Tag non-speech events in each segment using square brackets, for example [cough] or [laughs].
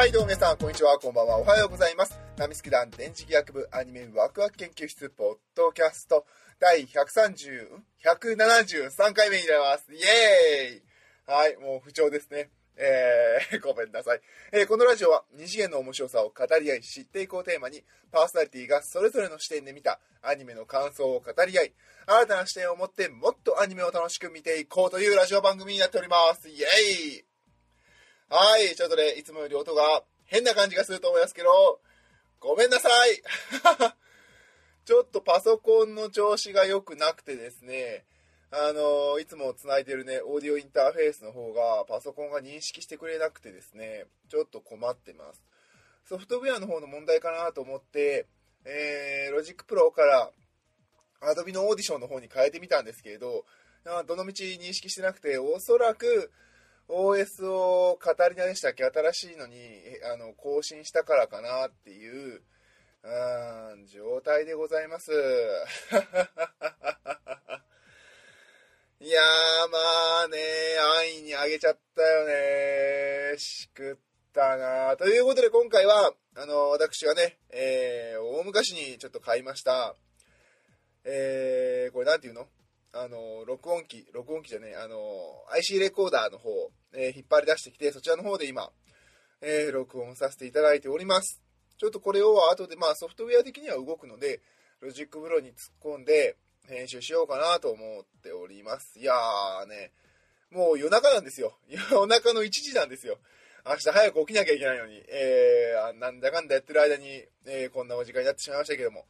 はい、どうも皆さん、こんにちは、こんばんは、おはようございます。ナミスケ団電磁気学部アニメワクワク研究室ポッドキャスト第130、173回目になります。イエーイはい、もう不調ですね。えー、[laughs] ごめんなさい。えー、このラジオは二次元の面白さを語り合い、知っていこうテーマに、パーソナリティがそれぞれの視点で見たアニメの感想を語り合い、新たな視点を持ってもっとアニメを楽しく見ていこうというラジオ番組になっております。イエーイはい、ちょっとね、いつもより音が変な感じがすると思いますけど、ごめんなさい [laughs] ちょっとパソコンの調子が良くなくてですね、あのいつも繋いでるね、オーディオインターフェースの方がパソコンが認識してくれなくてですね、ちょっと困ってます。ソフトウェアの方の問題かなと思って、えー、 Logic Pro から Adobe のオーディションの方に変えてみたんですけれど、どのみち認識してなくて、おそらく OS をカタリナでしたっけ？新しいのにあの更新したからかなっていう、うん、状態でございます。[laughs] いやー、まあね、安易にあげちゃったよね。しくったなということで今回は、あの、私がね、えー、大昔にちょっと買いました。えー、これなんていうの？あの、録音機、録音機じゃねえ、あの、IC レコーダーの方、えー引っ張り出してきて、そちらの方で今、えー録音させていただいております。ちょっとこれを後で、まあソフトウェア的には動くので、ロジックブロに突っ込んで、編集しようかなと思っております。いやーね、もう夜中なんですよ。[laughs] 夜中の1時なんですよ。明日早く起きなきゃいけないのに、えー、なんだかんだやってる間に、えーこんなお時間になってしまいましたけども、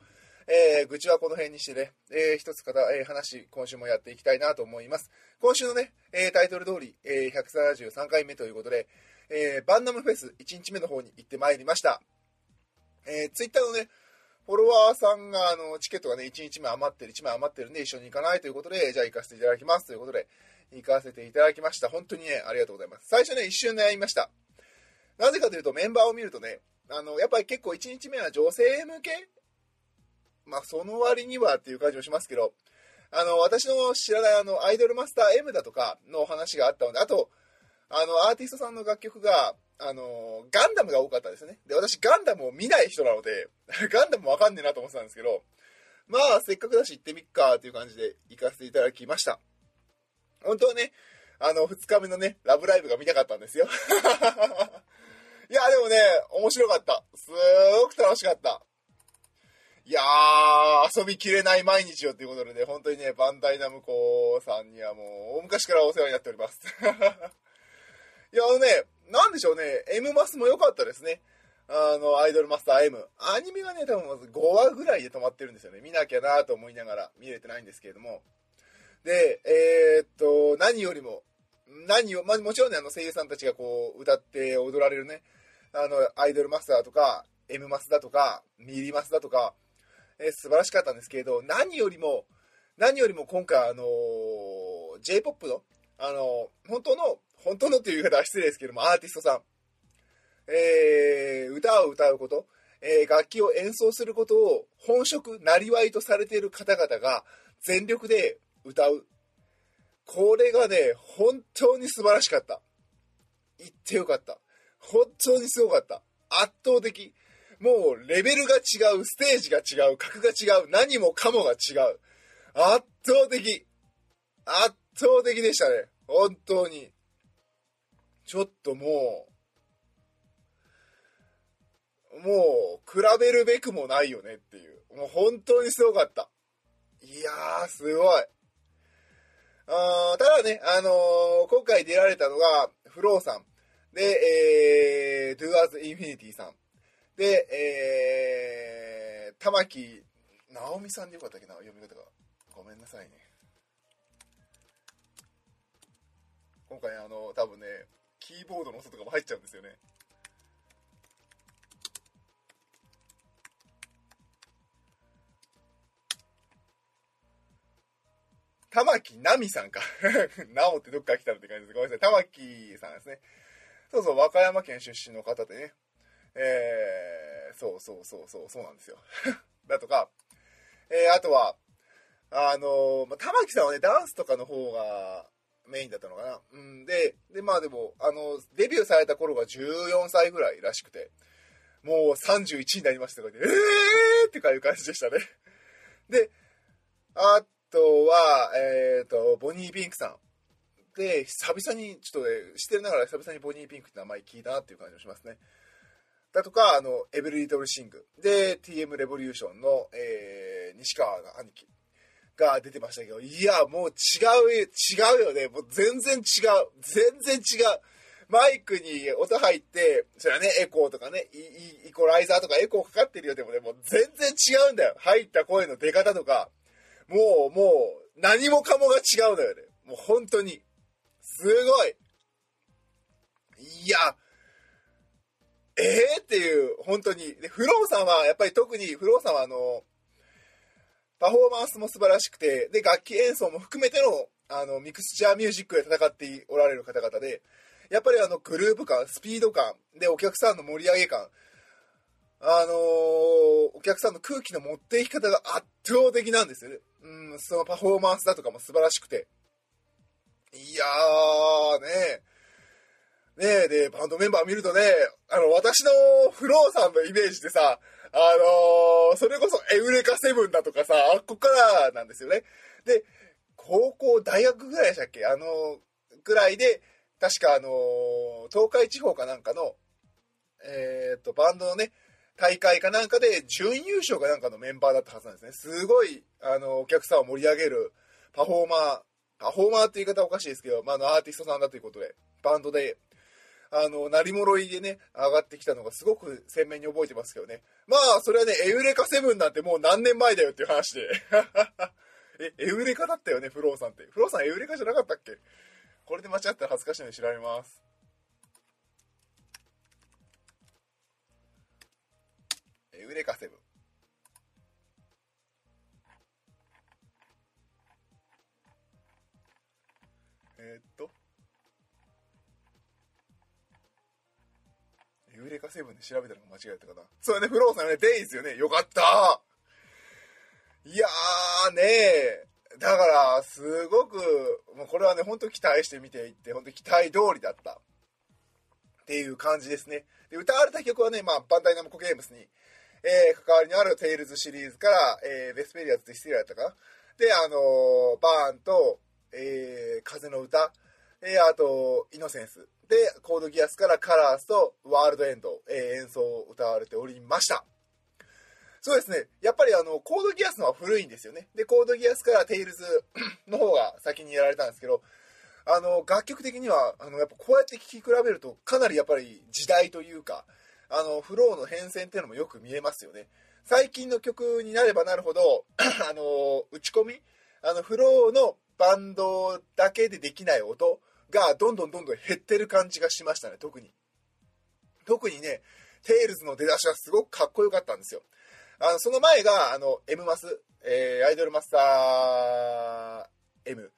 えー、愚痴はこの辺にしてね、えー一つ方、えー話、今週もやっていきたいなと思います。今週のね、えータイトル通り、えー173回目ということで、えーバンナムフェス1日目の方に行ってまいりました。えー、ツイッターのね、フォロワーさんが、あの、チケットがね、1日目余ってる、1枚余ってるんで、一緒に行かないということで、じゃあ行かせていただきますということで、行かせていただきました。本当にね、ありがとうございます。最初ね、一瞬悩みました。なぜかというと、メンバーを見るとね、あの、やっぱり結構1日目は女性向けまあ、その割にはっていう感じもしますけど、あの、私の知らないあの、アイドルマスター M だとかの話があったので、あと、あの、アーティストさんの楽曲が、あの、ガンダムが多かったですね。で、私ガンダムを見ない人なので、[laughs] ガンダムわかんねえなと思ってたんですけど、まあ、せっかくだし行ってみっかっていう感じで行かせていただきました。本当はね、あの、2日目のね、ラブライブが見たかったんですよ。[laughs] いや、でもね、面白かった。すーごく楽しかった。いやー、遊びきれない毎日よということでね、本当にね、バンダイナムコさんにはもう、大昔からお世話になっております。[laughs] いや、あのね、なんでしょうね、M マスも良かったですね。あの、アイドルマスター M。アニメがね、多分まず5話ぐらいで止まってるんですよね。見なきゃなと思いながら見れてないんですけれども。で、えーっと、何よりも、何を、まあ、もちろんね、あの声優さんたちがこう、歌って踊られるね、あの、アイドルマスターとか、M マスだとか、ミリマスだとか、えー素晴らしかったんですけれど、何よりも、何よりも今回、あのー J-POP の、あのー本当の、本当のっていう言い方は失礼ですけども、アーティストさん、えー歌を歌うこと、えー楽器を演奏することを本職、なりわいとされている方々が全力で歌う。これがね、本当に素晴らしかった。言ってよかった。本当にすごかった。圧倒的。もうレベルが違う、ステージが違う、格が違う、何もかもが違う。圧倒的。圧倒的でしたね。本当に。ちょっともう、もう、比べるべくもないよねっていう。もう本当にすごかった。いやー、すごい。あーただね、あのー今回出られたのが、フローさん。で、えー、Do As Infinity さん。で、えー、玉木直美さんでよかったっけな、読み方が。ごめんなさいね。今回、あの、多分ね、キーボードの音とかも入っちゃうんですよね。玉木奈美さんか。[laughs] なおってどっか来たって感じです。ごめんなさい。玉木さんですね。そうそう、和歌山県出身の方でね。えー、そうそうそうそう、そうなんですよ。[laughs] だとか、えー、あとは、あのまあ、玉木さんはね、ダンスとかの方が、メインだったのかな。うんで、で、まあでも、あの、デビューされた頃が14歳ぐらいらしくて、もう31になりましたとからね、えーってかいう感じでしたね。で、あとは、えっ、ー、と、ボニー・ピンクさん。で、久々に、ちょっとね、してるながら久々にボニー・ピンクって名前聞いたなっていう感じもしますね。だとか、あの、エブリリトルシング。で、TM レボリューションの、えー、西川が兄貴が出てましたけど、いや、もう違う、違うよね。もう全然違う。全然違う。マイクに音入って、それはね、エコーとかね、イイコライザーとかエコーかかってるよ。でもね、もう全然違うんだよ。入った声の出方とか、もう、もう、何もかもが違うんだよね。もう本当に。すごい。いや、ええー、っていう、本当に。で、フローさんは、やっぱり特に、フローさんはあの、パフォーマンスも素晴らしくて、で、楽器演奏も含めての、あの、ミクスチャーミュージックで戦っておられる方々で、やっぱりあの、グループ感、スピード感、で、お客さんの盛り上げ感、あのー、お客さんの空気の持っていき方が圧倒的なんですよね。うん、そのパフォーマンスだとかも素晴らしくて。いやー、ねね、で、バンドメンバー見るとね、あの、私のフローさんのイメージでさ、あのー、それこそエウレカセブンだとかさ、あっこからなんですよね。で、高校、大学ぐらいでしたっけ？あのー、ぐらいで、確かあのー、東海地方かなんかの、えっと、バンドのね、大会かなんかで準優勝かなんかのメンバーだったはずなんですね。すごい、あの、お客さんを盛り上げるパフォーマー、パフォーマーって言い方おかしいですけど、まあ、あの、アーティストさんだということで、バンドで、あの、鳴り物入りでね、上がってきたのがすごく鮮明に覚えてますけどね。まあ、それはね、エウレカセブンなんてもう何年前だよっていう話で。[laughs] え、エウレカだったよね、フローさんって。フローさんエウレカじゃなかったっけ？これで間違ったら恥ずかしいので調べます。エウレカセブン。えー、っと。エウレカセブンで調べたのが間違えたかな。そうだね、フローさんね、デイズよね。よかったいやーねえ。だから、すごく、もうこれはね、本当期待して見ていって、本当期待通りだった。っていう感じですね。で、歌われた曲はね、まあ、バンダイナムコゲームスに、えー、関わりのあるテイルズシリーズから、えー、ベスペリアズって失礼だったかな。で、あのー、バーンと、えー、風の歌、えー、あと、イノセンス。で、コードギアスからカラースとワールドエンド、えー、演奏を歌われておりました。そうですね。やっぱりあの、コードギアスのは古いんですよね。で、コードギアスからテイルズ [coughs] の方が先にやられたんですけど、あの、楽曲的には、あの、やっぱこうやって聴き比べると、かなりやっぱり時代というか、あの、フローの変遷っていうのもよく見えますよね。最近の曲になればなるほど、[coughs] あの、打ち込み、あの、フローのバンドだけでできない音がどんどんどんどん減ってる感じがしましたね、特に。特にね、テイルズの出だしはすごくかっこよかったんですよ。あの、その前が、あの、M マス、えー、アイドルマスター M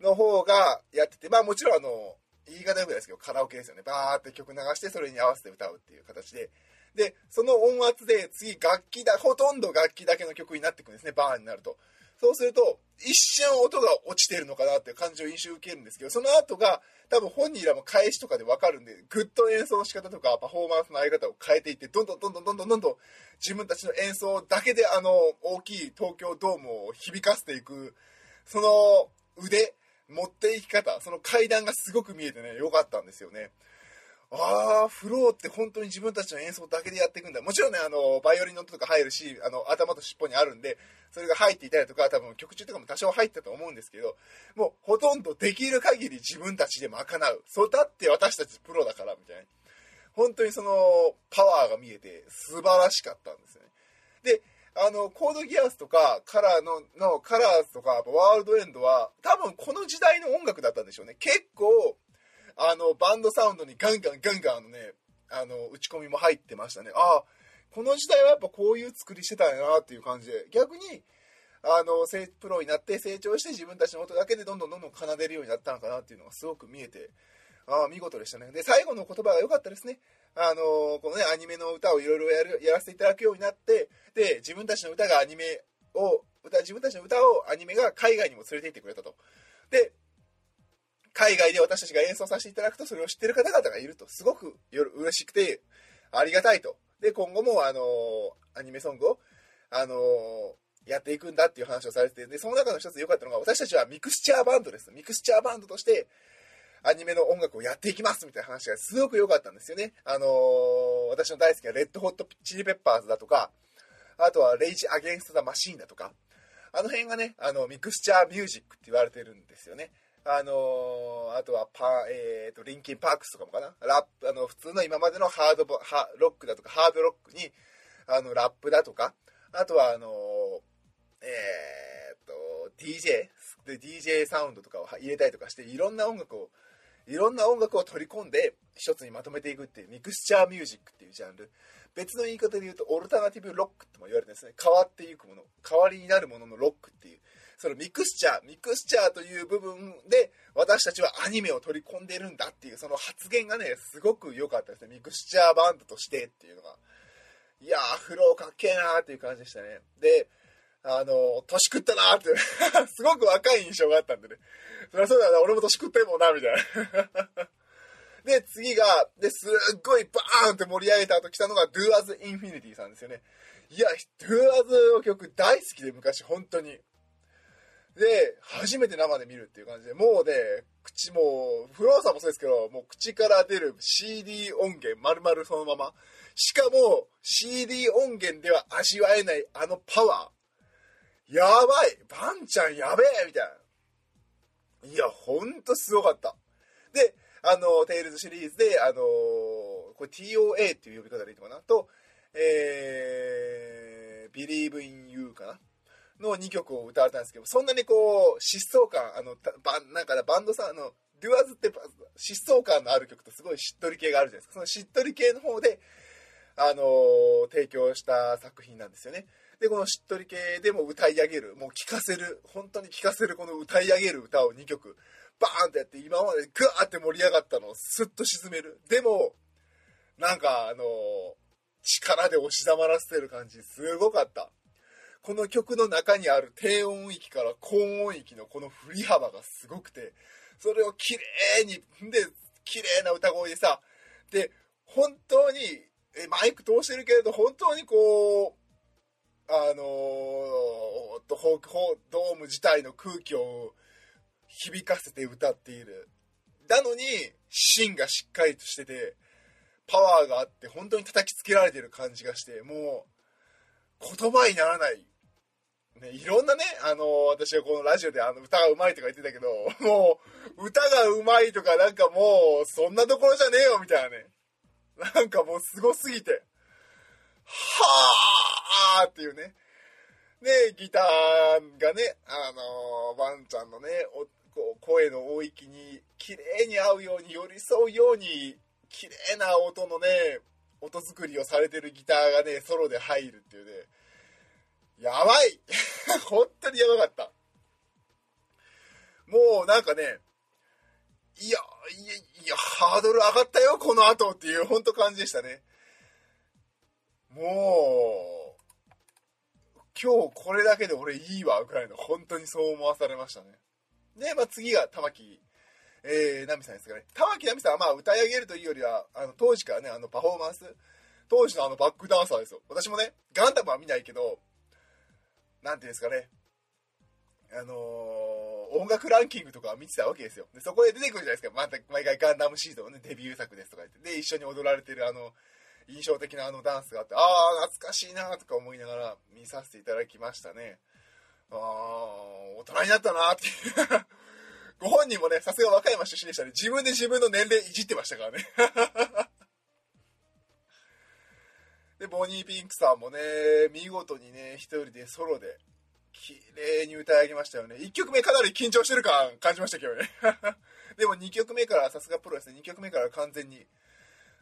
の方がやってて、まあもちろんあの、言い方よくないですけど、カラオケですよね。バーって曲流して、それに合わせて歌うっていう形で。で、その音圧で次楽器だ、ほとんど楽器だけの曲になっていくんですね、バーになると。そうすると、一瞬音が落ちてるのかなっていう感じを印象を受けるんですけど、その後が多分本人らも返しとかでわかるんで、ぐっと演奏の仕方とかパフォーマンスの合い方を変えていって、どんどんどんどんどんどんどんどん自分たちの演奏だけであの大きい東京ドームを響かせていく、その腕、持っていき方、その階段がすごく見えてね、良かったんですよね。ああ、フローって本当に自分たちの演奏だけでやっていくんだ。もちろんね、あの、バイオリンの音とか入るし、あの、頭と尻尾にあるんで、それが入っていたりとか、多分曲中とかも多少入ったと思うんですけど、もうほとんどできる限り自分たちで賄う。そうだって私たちプロだから、みたいな。本当にその、パワーが見えて素晴らしかったんですよね。で、あの、コードギアスとか、カラーの、の、カラーズとか、ワールドエンドは、多分この時代の音楽だったんでしょうね。結構、あの、バンドサウンドにガンガンガンガンのね、あの、打ち込みも入ってましたね。ああ、この時代はやっぱこういう作りしてたんやなっていう感じで、逆に、あの、プロになって成長して自分たちの音だけでどんどんどんどん奏でるようになったのかなっていうのがすごく見えて、ああ、見事でしたね。で、最後の言葉が良かったですね。あの、このね、アニメの歌をいろいろやる、やらせていただくようになって、で、自分たちの歌がアニメを、歌、自分たちの歌をアニメが海外にも連れて行ってくれたと。で、海外で私たちが演奏させていただくと、それを知ってる方々がいると、すごく嬉しくて、ありがたいと。で、今後も、あの、アニメソングを、あの、やっていくんだっていう話をされてて、で、その中の一つ良かったのが、私たちはミクスチャーバンドです。ミクスチャーバンドとして、アニメの音楽をやっていきますみたいな話がすごく良かったんですよね。あのー、私の大好きなレッドホットチリペッパーズだとか、あとはレイジ・アゲンスト・ザ・マシーンだとか、あの辺がね、あの、ミクスチャーミュージックって言われてるんですよね。あのー、あとはパえーと、リンキンパークスとかもかな。ラップ、あの、普通の今までのハード、ハロックだとか、ハードロックに、あの、ラップだとか、あとは、あのー、えーと、DJ、で、DJ サウンドとかを入れたりとかして、いろんな音楽を、いろんな音楽を取り込んで、一つにまとめていくっていう、ミクスチャーミュージックっていうジャンル。別の言い方で言うと、オルタナティブロックっても言われてですね。変わっていくもの、代わりになるもののロックっていう。そのミクスチャー、ミクスチャーという部分で、私たちはアニメを取り込んでるんだっていう、その発言がね、すごく良かったですね。ミクスチャーバンドとしてっていうのが。いやー、フロかっけえなーっていう感じでしたね。で、あの、年食ったなーって [laughs] すごく若い印象があったんでね。そりゃそうだな、俺も年食ってんもんな、みたいな。[laughs] で、次が、で、すっごいバーンって盛り上げた後来たのが Do As Infinity さんですよね。いや、Do As の曲大好きで昔、本当に。で、初めて生で見るっていう感じで、もうね、口も、フローさんもそうですけど、もう口から出る CD 音源、丸々そのまま。しかも、CD 音源では味わえないあのパワー。やばいバンちゃんやべえみたいな。いや、ほんとすごかった。で、あの、テイルズシリーズで、あのこれ TOA っていう呼び方でいいのかな？と、えー、Believe in You かな？の2曲を歌われたんですけど、そんなにこう、疾走感、あの、バなんかバンドさん、あの、デュアーズって疾走感のある曲とすごいしっとり系があるじゃないですか。そのしっとり系の方で、あの提供した作品なんですよね。で、このしっとり系でも歌い上げる、もう聴かせる、本当に聴かせるこの歌い上げる歌を2曲バーンってやって今までグワーって盛り上がったのをスッと沈めるでもなんかあの力で押し黙らせてる感じすごかったこの曲の中にある低音域から高音域のこの振り幅がすごくてそれを綺麗にで綺麗な歌声でさで本当にマイク通してるけれど本当にこうあのドーム自体の空気を響かせて歌っている。なのに、芯がしっかりとしてて、パワーがあって、本当に叩きつけられてる感じがして、もう、言葉にならない。ね、いろんなね、あの、私はこのラジオであの歌がうまいとか言ってたけど、[laughs] もう、歌がうまいとかなんかもう、そんなところじゃねえよ、みたいなね。なんかもうすごすぎて、はーっていうね。で、ギターがね、あのー、ワンちゃんのね、こう声の大域に綺麗に合うように寄り添うように綺麗な音のね音作りをされてるギターがねソロで入るっていうねやばい。[laughs] 本当にやばかった。もうなんかねいやいやいやハードル上がったよこの後っていう本当感じでしたね。もう今日これだけで俺いいわぐらいの本当にそう思わされましたね。で、まあ、次が玉木、えー、奈美さんですかね。玉木奈美さんはまあ歌い上げるというよりは、あの当時からね、あのパフォーマンス、当時のあのバックダンサーですよ。私もね、ガンダムは見ないけど、なんていうんですかね、あのー、音楽ランキングとか見てたわけですよ。で、そこで出てくるじゃないですか。また、毎回ガンダムシードのね、デビュー作ですとか言って。で、一緒に踊られてるあの、印象的なあのダンスがあって、ああ、懐かしいなとか思いながら見させていただきましたね。ああ、大人になったなっていう [laughs] ご本人もね、さすが和歌山出身でしたね。自分で自分の年齢いじってましたからね。で、ボニーピンクさんもね、見事にね、一人でソロで、綺麗に歌い上げましたよね。1曲目かなり緊張してる感感じましたけどね。[laughs] でも2曲目から、さすがプロですね、2曲目から完全に、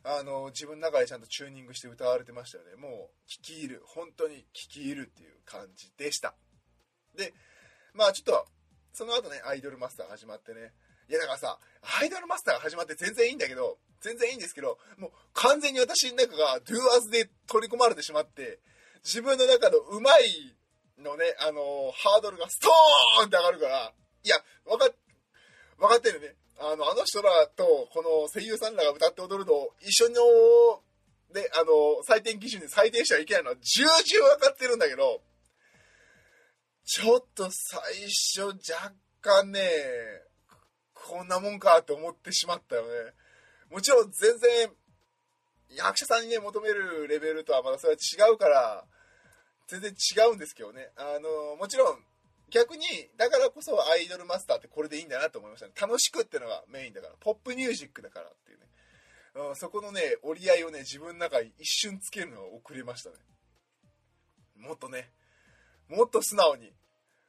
あの、自分の中でちゃんとチューニングして歌われてましたよね。もう、聞き入る。本当に聞き入るっていう感じでした。で、まあちょっと、その後ね、アイドルマスター始まってね。いやだからさ、アイドルマスターが始まって全然いいんだけど、全然いいんですけど、もう完全に私の中が Do As で取り込まれてしまって、自分の中のうまいのね、あのー、ハードルがストーンって上がるから、いや、わか、分かってるね。あの、あの人らと、この声優さんらが歌って踊るのを一緒の、で、あの、採点基準に採点してはいけないのは重々分かってるんだけど、ちょっと最初若干ね、こんなもんかって思ってしまったよね。もちろん全然、役者さんにね、求めるレベルとはまだそれは違うから、全然違うんですけどね。あの、もちろん、逆に、だからこそアイドルマスターってこれでいいんだなと思いましたね。楽しくってのがメインだから。ポップミュージックだからっていうね。うん、そこのね、折り合いをね、自分の中に一瞬つけるのが遅れましたね。もっとね、もっと素直に、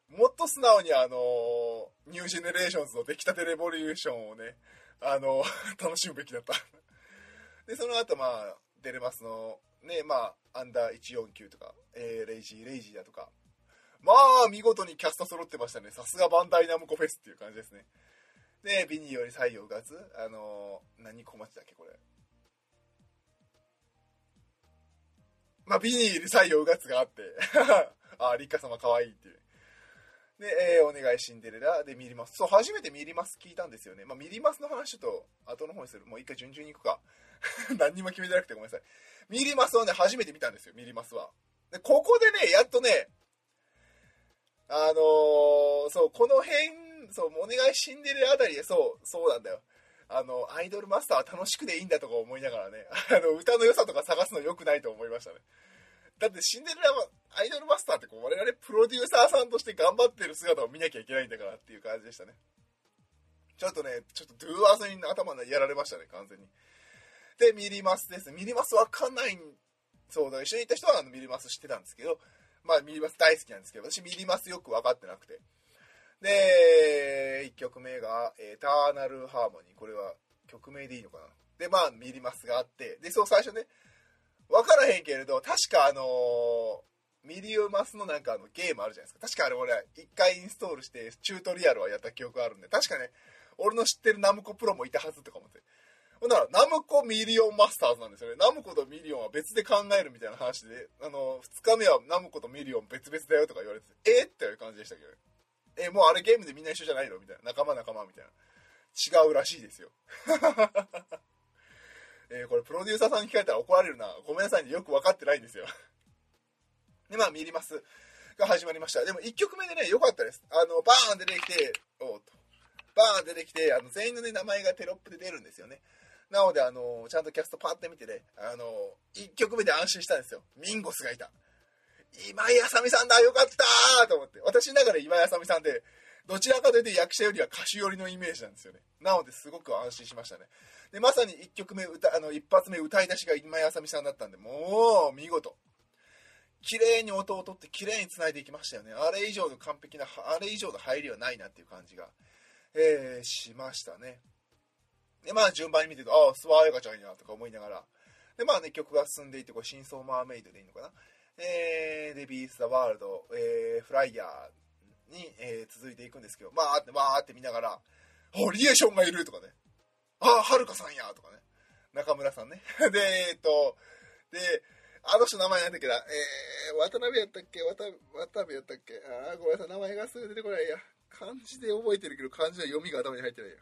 もっと素直にあの、ニュージェネレーションズの出来たてレボリューションをね、あの、[laughs] 楽しむべきだったで、その後まあ、デレマスの、ね、まあ、アンダー149とか、えー、レイジー、レイジーだとか、まあ、見事にキャスト揃ってましたね。さすがバンダイナムコフェスっていう感じですね。で、美に入り彩を穿つ、あのー、何小町だっけ、これ。まあ、ビニーより採用がつがあって、[laughs] あ、リッカ様可愛いっていう。で、えー、お願いシンデレラでミリマス。そう、初めてミリマス聞いたんですよね。まあ、ミリマスの話ちょっと後の方にする。もう一回順々に行くか。[laughs] 何にも決めてなくてごめんなさい。ミリマスをね、初めて見たんですよ、ミリマスは。で、ここでね、やっとね、あのー、そう、この辺、そう、お願いシンデレラあたりで、そう、そうなんだよ。あの、アイドルマスターは楽しくでいいんだとか思いながらね、あの、歌の良さとか探すの良くないと思いましたね。だってシンデレラは、アイドルマスターってこう、我々プロデューサーさんとして頑張ってる姿を見なきゃいけないんだからっていう感じでしたね。ちょっとね、ちょっとドゥーアーズに頭やられましたね、完全に。で、ミリマスです。ミリマスわかんない、そうだ、一緒に行った人はあのミリマス知ってたんですけど、まあ、ミリマス大好きなんですけど、私ミリマスよく分かってなくて。で、1曲目が、エターナルハーモニー。これは曲名でいいのかな。で、まあ、ミリマスがあって、で、そう最初ね、分からへんけれど、確かあのー、ミリオマスのなんかあのゲームあるじゃないですか。確かあれ俺、一回インストールして、チュートリアルはやった記憶あるんで、確かね、俺の知ってるナムコプロもいたはずとか思って。ほんなら、ナムコミリオンマスターズなんですよね。ナムコとミリオンは別で考えるみたいな話で、あの、2日目はナムコとミリオン別々だよとか言われて、えっていう感じでしたけど、ね、え、もうあれゲームでみんな一緒じゃないのみたいな。仲間仲間みたいな。違うらしいですよ。[laughs] えー、これプロデューサーさんに聞かれたら怒られるな。ごめんなさいね。よく分かってないんですよ。[laughs] で、まあ、ミリマスが始まりました。でも1曲目でね、良かったです。あの、バーン出てきて、おっと。バーン出てきて、あの、全員のね、名前がテロップで出るんですよね。なので、あの、ちゃんとキャストパーって見てね、あの、1曲目で安心したんですよ。ミンゴスがいた。今井あさみさんだよかったと思って。私ながら今井あさみさんで、どちらかというと役者よりは歌手寄りのイメージなんですよね。なのですごく安心しましたね。で、まさに1曲目歌、あの、一発目歌い出しが今井あさみさんだったんで、もう、見事。綺麗に音を取って綺麗に繋いでいきましたよね。あれ以上の完璧な、あれ以上の入りはないなっていう感じが、えー、しましたね。で、まあ順番に見てると、ああ、スワーエガちゃんやとか思いながら、で、まあね、曲が進んでいって、これ、真相マーメイドでいいのかな。えー、デビース・ザ・ワールド、えー、フライヤーに、えー、続いていくんですけど、まあって、わーって見ながら、あ、リエーションがいるとかね。あ、はるかさんやとかね。中村さんね。[laughs] で、えっと、で、あの人名前なんだっけな、えー、渡辺やったっけ？渡渡辺やったっけ？あ、ごめんなさい、名前がすぐ出てこないや。漢字で覚えてるけど、漢字の読みが頭に入ってないや。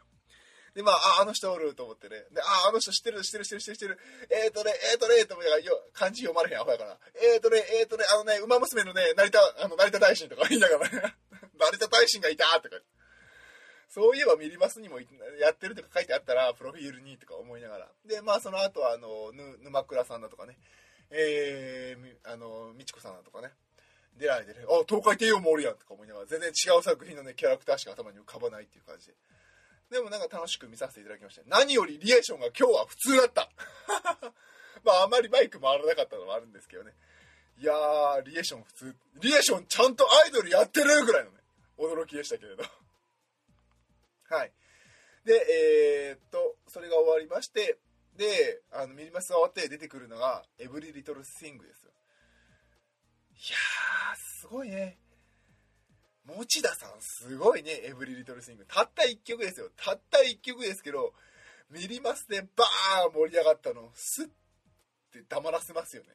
で、まあ、あ、の人おると思ってね。で、あ、あの人知ってる、知ってる、知ってる、知ってる、えーとね、えーとね、と思いながら、よ、漢字読まれへん、アホやから。えーとね、えーとね、あのね、馬娘のね、成田、あの、成田大臣とか言いながら、成田大臣がいたとか。そういえばミリバスにもやってるとか書いてあったら、プロフィールにとか思いながら。で、まあ、その後は、あの、ぬ、沼倉さんだとかね、えー、あの、みちこさんだとかね、出られてね、あ、東海帝王もおるやんとか思いながら、全然違う作品のね、キャラクターしか頭に浮かばないっていう感じで。でもなんか楽しく見させていただきました。何よりリエーションが今日は普通だった [laughs] まああまりマイク回らなかったのもあるんですけどね。いやー、リエーション普通。リエーションちゃんとアイドルやってるぐらいのね、驚きでしたけれど。[laughs] はい。で、えー、っと、それが終わりまして、で、あの、ミニマスが終わって出てくるのが、エブリリトルスイングですよ。いやー、すごいね。持田さんすごいね、エブリリトルスイング。たった1曲ですよ。たった1曲ですけど、ミリマスでバーン盛り上がったの、スッって黙らせますよね。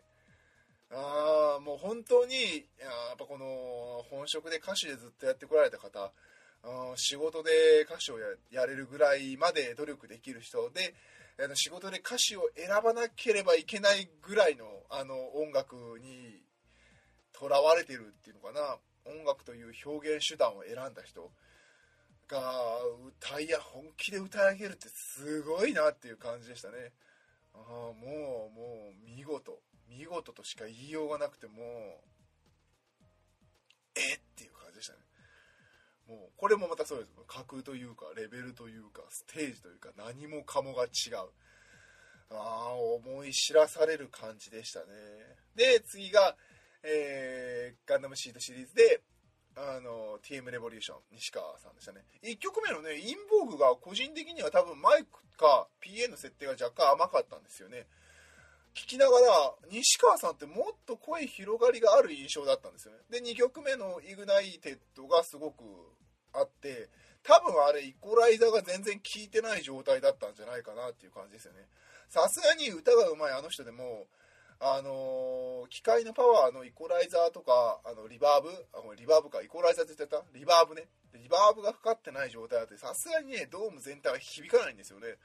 ああ、もう本当に、やっぱこの本職で歌手でずっとやってこられた方、仕事で歌手をやれるぐらいまで努力できる人で仕事で歌詞を選ばなければいけないぐらいのあの音楽にとらわれてるっていうのかな。音楽という表現手段を選んだ人が歌いや本気で歌い上げるってすごいなっていう感じでしたね。ああもうもう見事。見事としか言いようがなくてもえ？っていう感じでしたね。もうこれもまたそうです。格というかレベルというかステージというか何もかもが違う。ああ思い知らされる感じでしたね。で次が、えー、ガンダムシートシリーズであの TM レボリューション西川さんでしたね。1曲目のねインボーグが個人的には多分マイクか PA の設定が若干甘かったんですよね。聞きながら西川さんってもっと声広がりがある印象だったんですよね。で2曲目のイグナイテッドがすごくあって多分あれイコライザーが全然効いてない状態だったんじゃないかなっていう感じですよね。さすがに歌がうまいあの人でもあのー、機械のパワーのイコライザーとかあのリバーブあリバーブか。イコライザーって言ってた？リバーブね。リバーブがかかってない状態だってさすがにねドーム全体は響かないんですよね。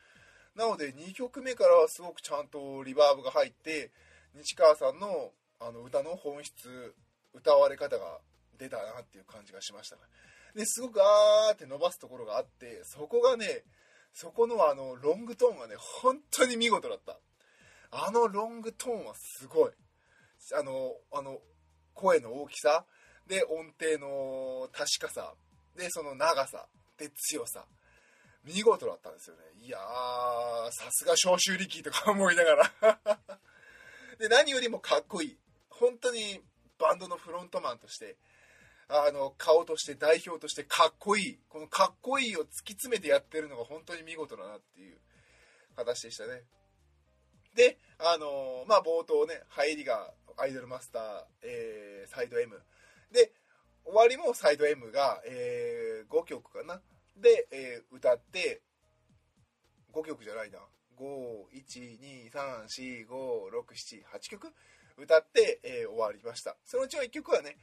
なので2曲目からはすごくちゃんとリバーブが入って西川さんのあの歌の本質歌われ方が出たなっていう感じがしましたね。ですごくあーって伸ばすところがあってそこがねそこのあのロングトーンがね本当に見事だった。あのロングトーンはすごい。あのあの声の大きさで音程の確かさでその長さで強さ。見事だったんですよね。いやーさすが召集力とか思いながら。[laughs] で何よりもかっこいい。本当にバンドのフロントマンとしてあの顔として代表としてかっこいい。このかっこいいを突き詰めてやってるのが本当に見事だなっていう形でしたね。であのまあ冒頭ね入りがアイドルマスター、えー、サイド M で終わりもサイド M が、えー、5曲かな。で、えー、歌って5曲じゃないな。512345678曲歌って、えー、終わりました。そのうちの1曲はね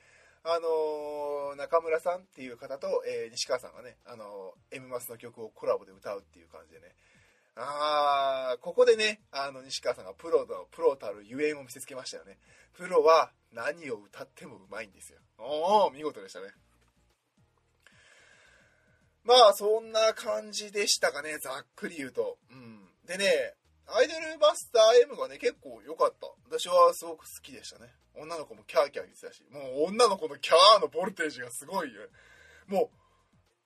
あのー、中村さんっていう方と、えー、西川さんがね、あのー、M マスの曲をコラボで歌うっていう感じでね。あーここでねあの西川さんがプロのプロたるゆえんを見せつけましたよね。プロは何を歌ってもうまいんですよ。おお見事でしたね。まあそんな感じでしたかねざっくり言うと。うん。でねアイドルバスター M がね結構良かった。私はすごく好きでしたね。女の子もキャーキャー言ってたし。もう女の子のキャーのボルテージがすごいよ。も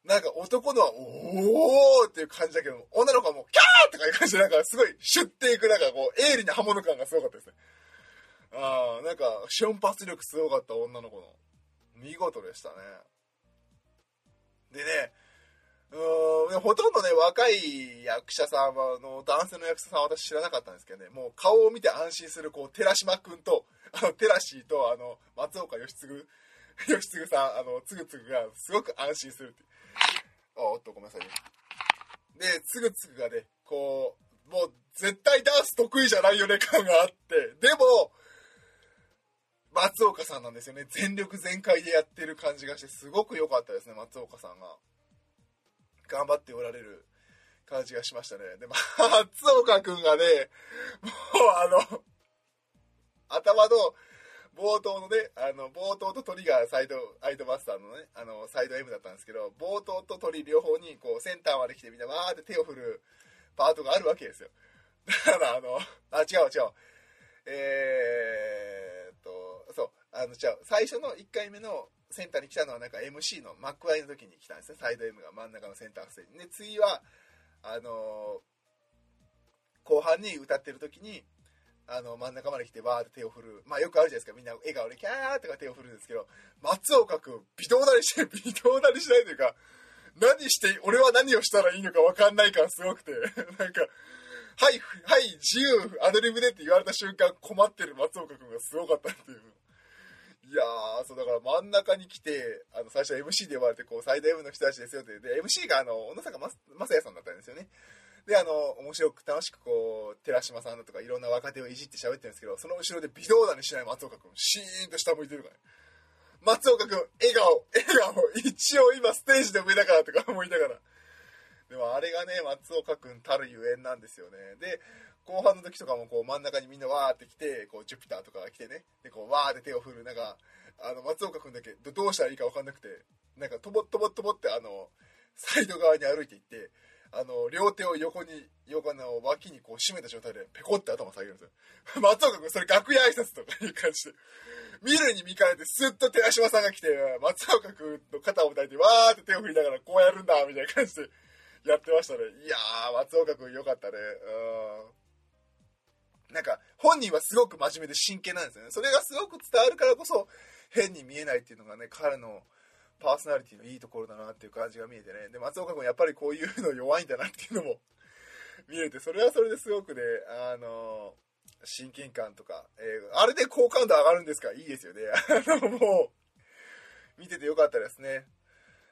うなんか男のはおーっていう感じだけど女の子はもうキャーとかいう感じでなんかすごいシュッていくなんかこう鋭利な刃物感がすごかったですね。ああなんか瞬発力すごかった女の子の。見事でしたね。でねうんほとんどね若い役者さんはあの男性の役者さんは私知らなかったんですけどねもう顔を見て安心するこう寺島君とあのテラシーとあの松岡義嗣 [laughs] 義嗣さんあのつぐつぐがすごく安心するっておっとごめんなさいね。でつぐつぐがねこうもう絶対ダンス得意じゃないよね感があって。でも松岡さんなんですよね。全力全開でやってる感じがしてすごく良かったですね松岡さんが。頑張っておられる感じがしましたねで [laughs] 松岡君がねもうあの頭の冒頭のね、あの、冒頭と鳥がサイド、アイドマスターのね、あの、サイド M だったんですけど、冒頭と鳥両方に、こう、センターまで来てみんなわーって手を振るパートがあるわけですよ。だから、あの、あ、違う違う。えー、っと、そう、あの、違う。最初の1回目のセンターに来たのは、なんか MC のマックワイの時に来たんですね。サイド M が真ん中のセンターステージ。で、次は、あのー後半に歌ってる時に、あの真ん中まで来てバーって手を振るまあよくあるじゃないですかみんな笑顔でキャーとか手を振るんですけど松岡君微動だにして微動だにしないというか何して俺は何をしたらいいのか分かんない感すごくて [laughs] なんかはいはい自由アドリブでって言われた瞬間困ってる松岡君がすごかったっていういやそうだから真ん中に来てあの最初 MC で呼ばれてこう最大 M の人たちですよってで MC があの小野坂雅也さんだったんですよねであの面白く楽しくこう寺島さんだとかいろんな若手をいじって喋ってるんですけどその後ろで微動だにしない松岡君シーンと下向いてるからね松岡くん、笑顔、笑顔、一応今ステージで上だからとか思いながら。でもあれがね、松岡くんたるゆえんなんですよね。で、後半の時とかもこう真ん中にみんなわーって来て、こうジュピターとかが来てね、で、こうわーって手を振る。なんか、あの、松岡くんだけどうしたらいいかわかんなくて、なんかとぼっとぼっとぼってあの、サイド側に歩いていって、あの、両手を横に、横の脇にこう締めた状態で、ペコって頭下げるんですよ。[laughs] 松岡君、それ楽屋挨拶とかいう感じで。見るに見かねて、スッと寺島さんが来て、松岡君の肩を抱いて、わーって手を振りながら、こうやるんだ、みたいな感じでやってましたね。いやー、松岡君よかったね。うん。なんか、本人はすごく真面目で真剣なんですよね。それがすごく伝わるからこそ、変に見えないっていうのがね、彼の、パーソナリティのいいところだなっていう感じが見えてね。で、松岡君やっぱりこういうの弱いんだなっていうのも見れて、それはそれですごくね、あの親近感とか、えー、あれで好感度上がるんですか？いいですよね。あの、もう、見ててよかったですね。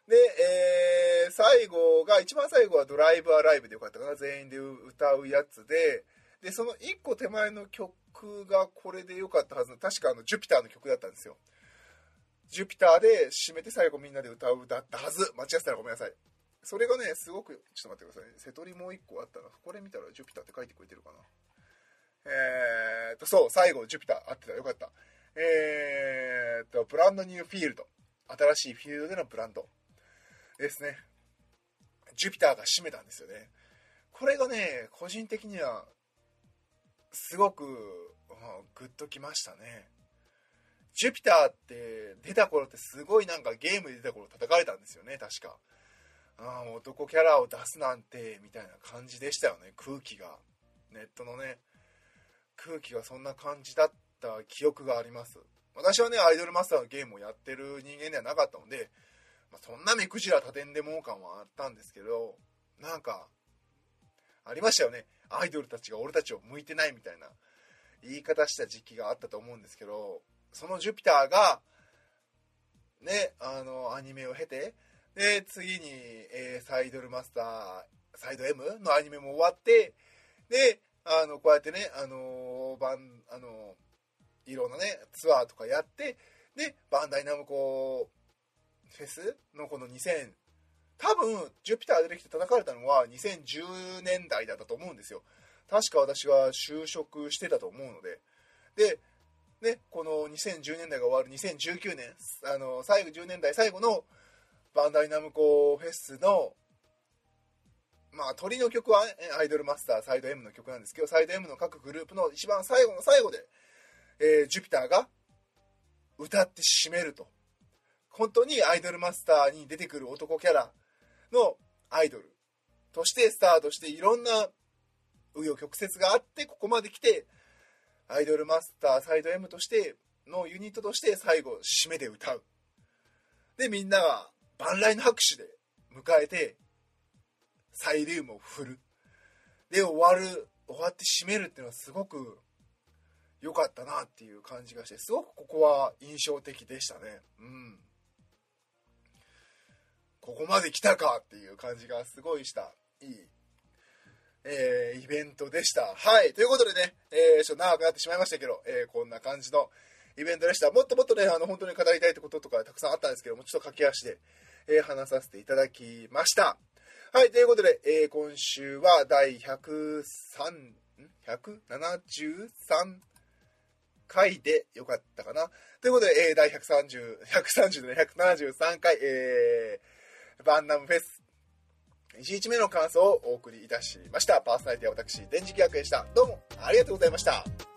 で、えー、最後が、一番最後はドライブアライブでよかったかな。全員で歌うやつで、で、その一個手前の曲がこれでよかったはずの。確かあの、ジュピターの曲だったんですよ。ジュピターで締めて最後みんなで歌うだったはず。間違ってたらごめんなさい。それがね、すごく、ちょっと待ってください、ね。瀬戸りもう一個あったな。これ見たらジュピターって書いてくれてるかな。えーと、そう、最後、ジュピター、合ってた。よかった。えーと、ブランドニューフィールド。新しいフィールドでのブランド。ですね。ジュピターが締めたんですよね。これがね、個人的には、すごく、うん、グッときましたね。ジュピターって出た頃ってすごいなんかゲームで出た頃叩かれたんですよね、確か。ああ、男キャラを出すなんて、みたいな感じでしたよね、空気が。ネットのね、空気がそんな感じだった記憶があります。私はね、アイドルマスターのゲームをやってる人間ではなかったので、まあ、そんな目くじら立てんでもう感はあったんですけど、なんか、ありましたよね。アイドルたちが俺たちを向いてないみたいな言い方した時期があったと思うんですけど、そのジュピターが、ね、あの、アニメを経て、で、次に、えー、サイドルマスター、サイド M のアニメも終わって、で、あの、こうやってね、あの、バン、あの、いろんなね、ツアーとかやって、で、バンダイナムコフェスのこの2000、多分、ジュピター出てきて叩かれたのは2010年代だったと思うんですよ。確か私は就職してたと思うので。で、ね、この2010年代が終わる2019年、あの、最後10年代最後のバンダイナムコフェスの、まあ、鳥の曲は、アイドルマスター、サイド M の曲なんですけど、サイド M の各グループの一番最後の最後で、えー、ジュピターが歌って締めると。本当にアイドルマスターに出てくる男キャラのアイドルとしてスタートしていろんな紆余曲折があってここまで来てアイドルマスターサイド M としてのユニットとして最後締めで歌う。でみんなが万来の拍手で迎えてサイリウムを振る。で終わる終わって締めるっていうのはすごく良かったなっていう感じがしてすごくここは印象的でしたね。うん。ここまで来たかっていう感じがすごいしたいいえー、イベントでした。はい。ということでね、えー、ちょっと長くなってしまいましたけど、えー、こんな感じのイベントでした。もっともっとね、あの、本当に語りたいってこととかたくさんあったんですけども、ちょっと駆け足で、えー、話させていただきました。はい。ということで、えー、今週は第103、173回でよかったかな。ということで、えー、第130、130で、ね、173回、えー、バンナムフェス1日目の感想をお送りいたしました。パーソナリティは私、電磁気役でした。どうもありがとうございました。